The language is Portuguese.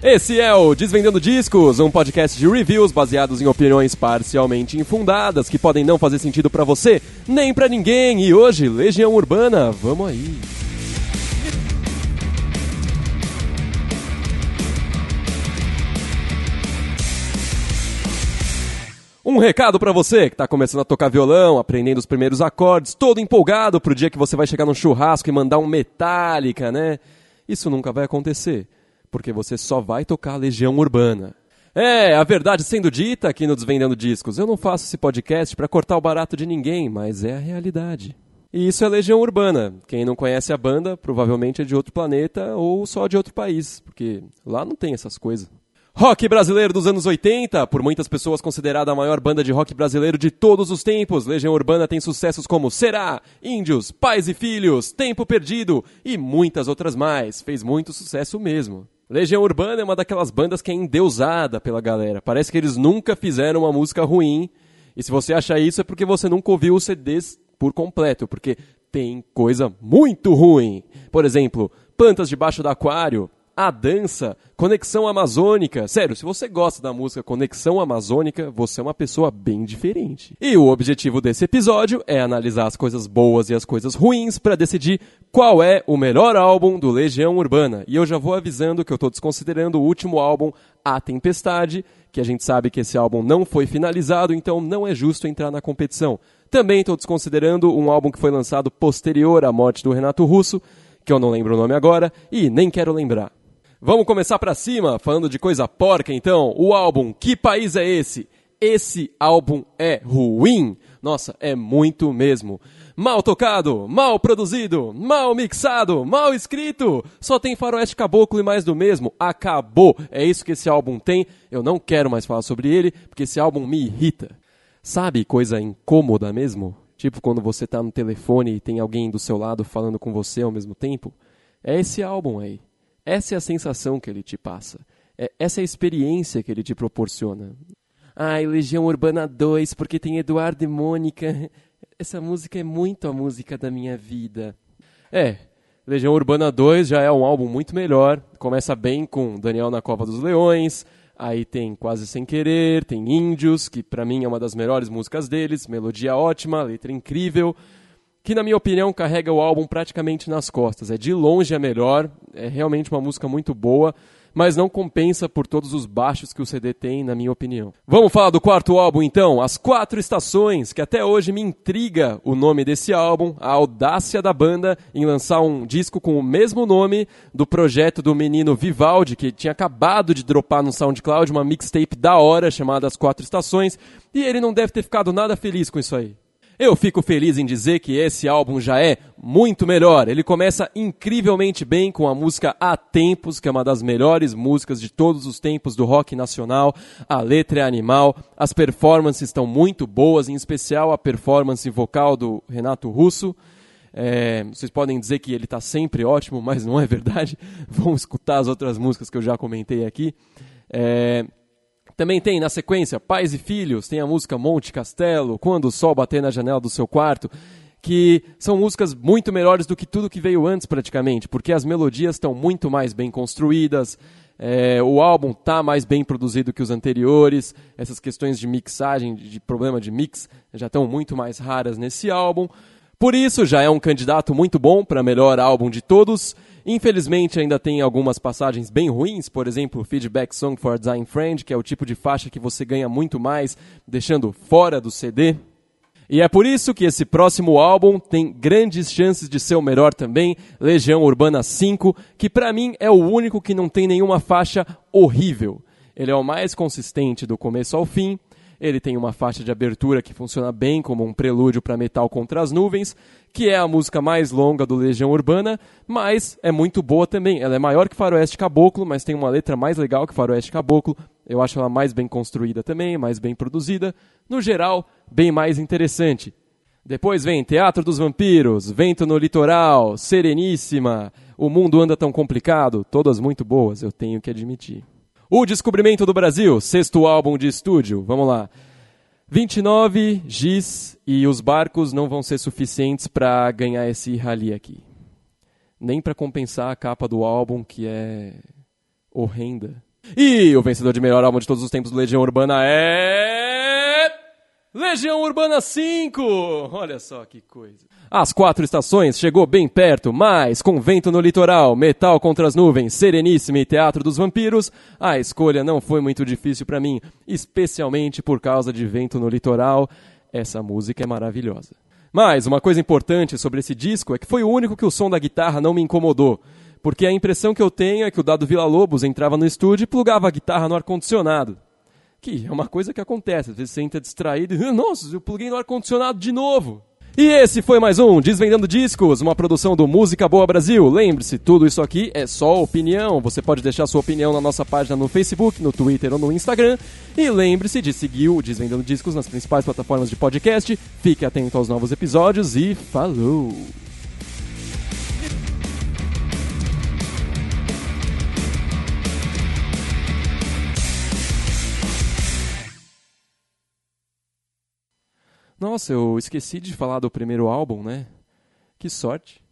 Esse é o Desvendando Discos, um podcast de reviews baseados em opiniões parcialmente infundadas que podem não fazer sentido pra você nem pra ninguém. E hoje, Legião Urbana, vamos aí. Um recado pra você que tá começando a tocar violão, aprendendo os primeiros acordes, todo empolgado pro dia que você vai chegar num churrasco e mandar um Metallica, né? Isso nunca vai acontecer, porque você só vai tocar Legião Urbana. É, a verdade sendo dita aqui no Desvendando Discos, eu não faço esse podcast pra cortar o barato de ninguém, mas é a realidade. E isso é Legião Urbana. Quem não conhece a banda provavelmente é de outro planeta ou só de outro país, porque lá não tem essas coisas. Rock brasileiro dos anos 80, por muitas pessoas considerada a maior banda de rock brasileiro de todos os tempos, Legião Urbana tem sucessos como Será, Índios, Pais e Filhos, Tempo Perdido e muitas outras mais. Fez muito sucesso mesmo. Legião Urbana é uma daquelas bandas que é endeusada pela galera. Parece que eles nunca fizeram uma música ruim. E se você acha isso é porque você nunca ouviu os CDs por completo, porque tem coisa muito ruim. Por exemplo, Plantas debaixo do aquário, a dança, Conexão Amazônica. Sério, se você gosta da música Conexão Amazônica, você é uma pessoa bem diferente. E o objetivo desse episódio é analisar as coisas boas e as coisas ruins para decidir qual é o melhor álbum do Legião Urbana. E eu já vou avisando que eu estou desconsiderando o último álbum, A Tempestade, que a gente sabe que esse álbum não foi finalizado, então não é justo entrar na competição. Também estou desconsiderando um álbum que foi lançado posterior à morte do Renato Russo, que eu não lembro o nome agora e nem quero lembrar. Vamos começar pra cima, falando de coisa porca então. O álbum Que País é Esse? Esse álbum é ruim. Nossa, é muito mesmo. Mal tocado, mal produzido, mal mixado, mal escrito. Só tem faroeste caboclo e mais do mesmo. Acabou. É isso que esse álbum tem. Eu não quero mais falar sobre ele, porque esse álbum me irrita. Sabe coisa incômoda mesmo? Tipo quando você tá no telefone e tem alguém do seu lado falando com você ao mesmo tempo? É esse álbum aí. Essa é a sensação que ele te passa. É, essa é a experiência que ele te proporciona. Ai, Legião Urbana 2, porque tem Eduardo e Mônica. Essa música é muito a música da minha vida. É, Legião Urbana 2 já é um álbum muito melhor. Começa bem com Daniel na Cova dos Leões. Aí tem Quase Sem Querer, tem Índios, que para mim é uma das melhores músicas deles. Melodia ótima, letra incrível que na minha opinião carrega o álbum praticamente nas costas. É de longe a melhor, é realmente uma música muito boa, mas não compensa por todos os baixos que o CD tem, na minha opinião. Vamos falar do quarto álbum então, As Quatro Estações, que até hoje me intriga o nome desse álbum, a audácia da banda em lançar um disco com o mesmo nome do projeto do menino Vivaldi, que tinha acabado de dropar no SoundCloud uma mixtape da hora chamada As Quatro Estações, e ele não deve ter ficado nada feliz com isso aí. Eu fico feliz em dizer que esse álbum já é muito melhor. Ele começa incrivelmente bem com a música Há Tempos, que é uma das melhores músicas de todos os tempos do rock nacional. A letra é animal, as performances estão muito boas, em especial a performance vocal do Renato Russo. É, vocês podem dizer que ele está sempre ótimo, mas não é verdade. Vão escutar as outras músicas que eu já comentei aqui. É, também tem na sequência Pais e Filhos, tem a música Monte Castelo, Quando o Sol Bater na Janela do Seu Quarto, que são músicas muito melhores do que tudo que veio antes praticamente, porque as melodias estão muito mais bem construídas, é, o álbum está mais bem produzido que os anteriores, essas questões de mixagem, de problema de mix, já estão muito mais raras nesse álbum. Por isso, já é um candidato muito bom para melhor álbum de todos. Infelizmente, ainda tem algumas passagens bem ruins, por exemplo, Feedback Song for a Design Friend, que é o tipo de faixa que você ganha muito mais deixando fora do CD. E é por isso que esse próximo álbum tem grandes chances de ser o melhor também, Legião Urbana 5, que para mim é o único que não tem nenhuma faixa horrível. Ele é o mais consistente do começo ao fim, ele tem uma faixa de abertura que funciona bem como um prelúdio para Metal contra as Nuvens, que é a música mais longa do Legião Urbana, mas é muito boa também. Ela é maior que Faroeste Caboclo, mas tem uma letra mais legal que Faroeste Caboclo. Eu acho ela mais bem construída também, mais bem produzida. No geral, bem mais interessante. Depois vem Teatro dos Vampiros, Vento no Litoral, Sereníssima, O Mundo Anda Tão Complicado, todas muito boas, eu tenho que admitir. O Descobrimento do Brasil, sexto álbum de estúdio. Vamos lá. 29 Gs e os barcos não vão ser suficientes para ganhar esse rally aqui. Nem para compensar a capa do álbum, que é horrenda. E o vencedor de melhor álbum de todos os tempos do Legião Urbana é. Legião Urbana 5! Olha só que coisa. As quatro estações chegou bem perto, mas com vento no litoral, metal contra as nuvens, sereníssima e teatro dos vampiros, a escolha não foi muito difícil para mim, especialmente por causa de vento no litoral. Essa música é maravilhosa. Mas uma coisa importante sobre esse disco é que foi o único que o som da guitarra não me incomodou. Porque a impressão que eu tenho é que o Dado Vila Lobos entrava no estúdio e plugava a guitarra no ar-condicionado. Que é uma coisa que acontece, às vezes você entra distraído e, nossa, eu pluguei no ar-condicionado de novo. E esse foi mais um Desvendando Discos, uma produção do Música Boa Brasil. Lembre-se, tudo isso aqui é só opinião. Você pode deixar sua opinião na nossa página no Facebook, no Twitter ou no Instagram. E lembre-se de seguir o Desvendando Discos nas principais plataformas de podcast. Fique atento aos novos episódios e falou! Nossa, eu esqueci de falar do primeiro álbum, né? Que sorte.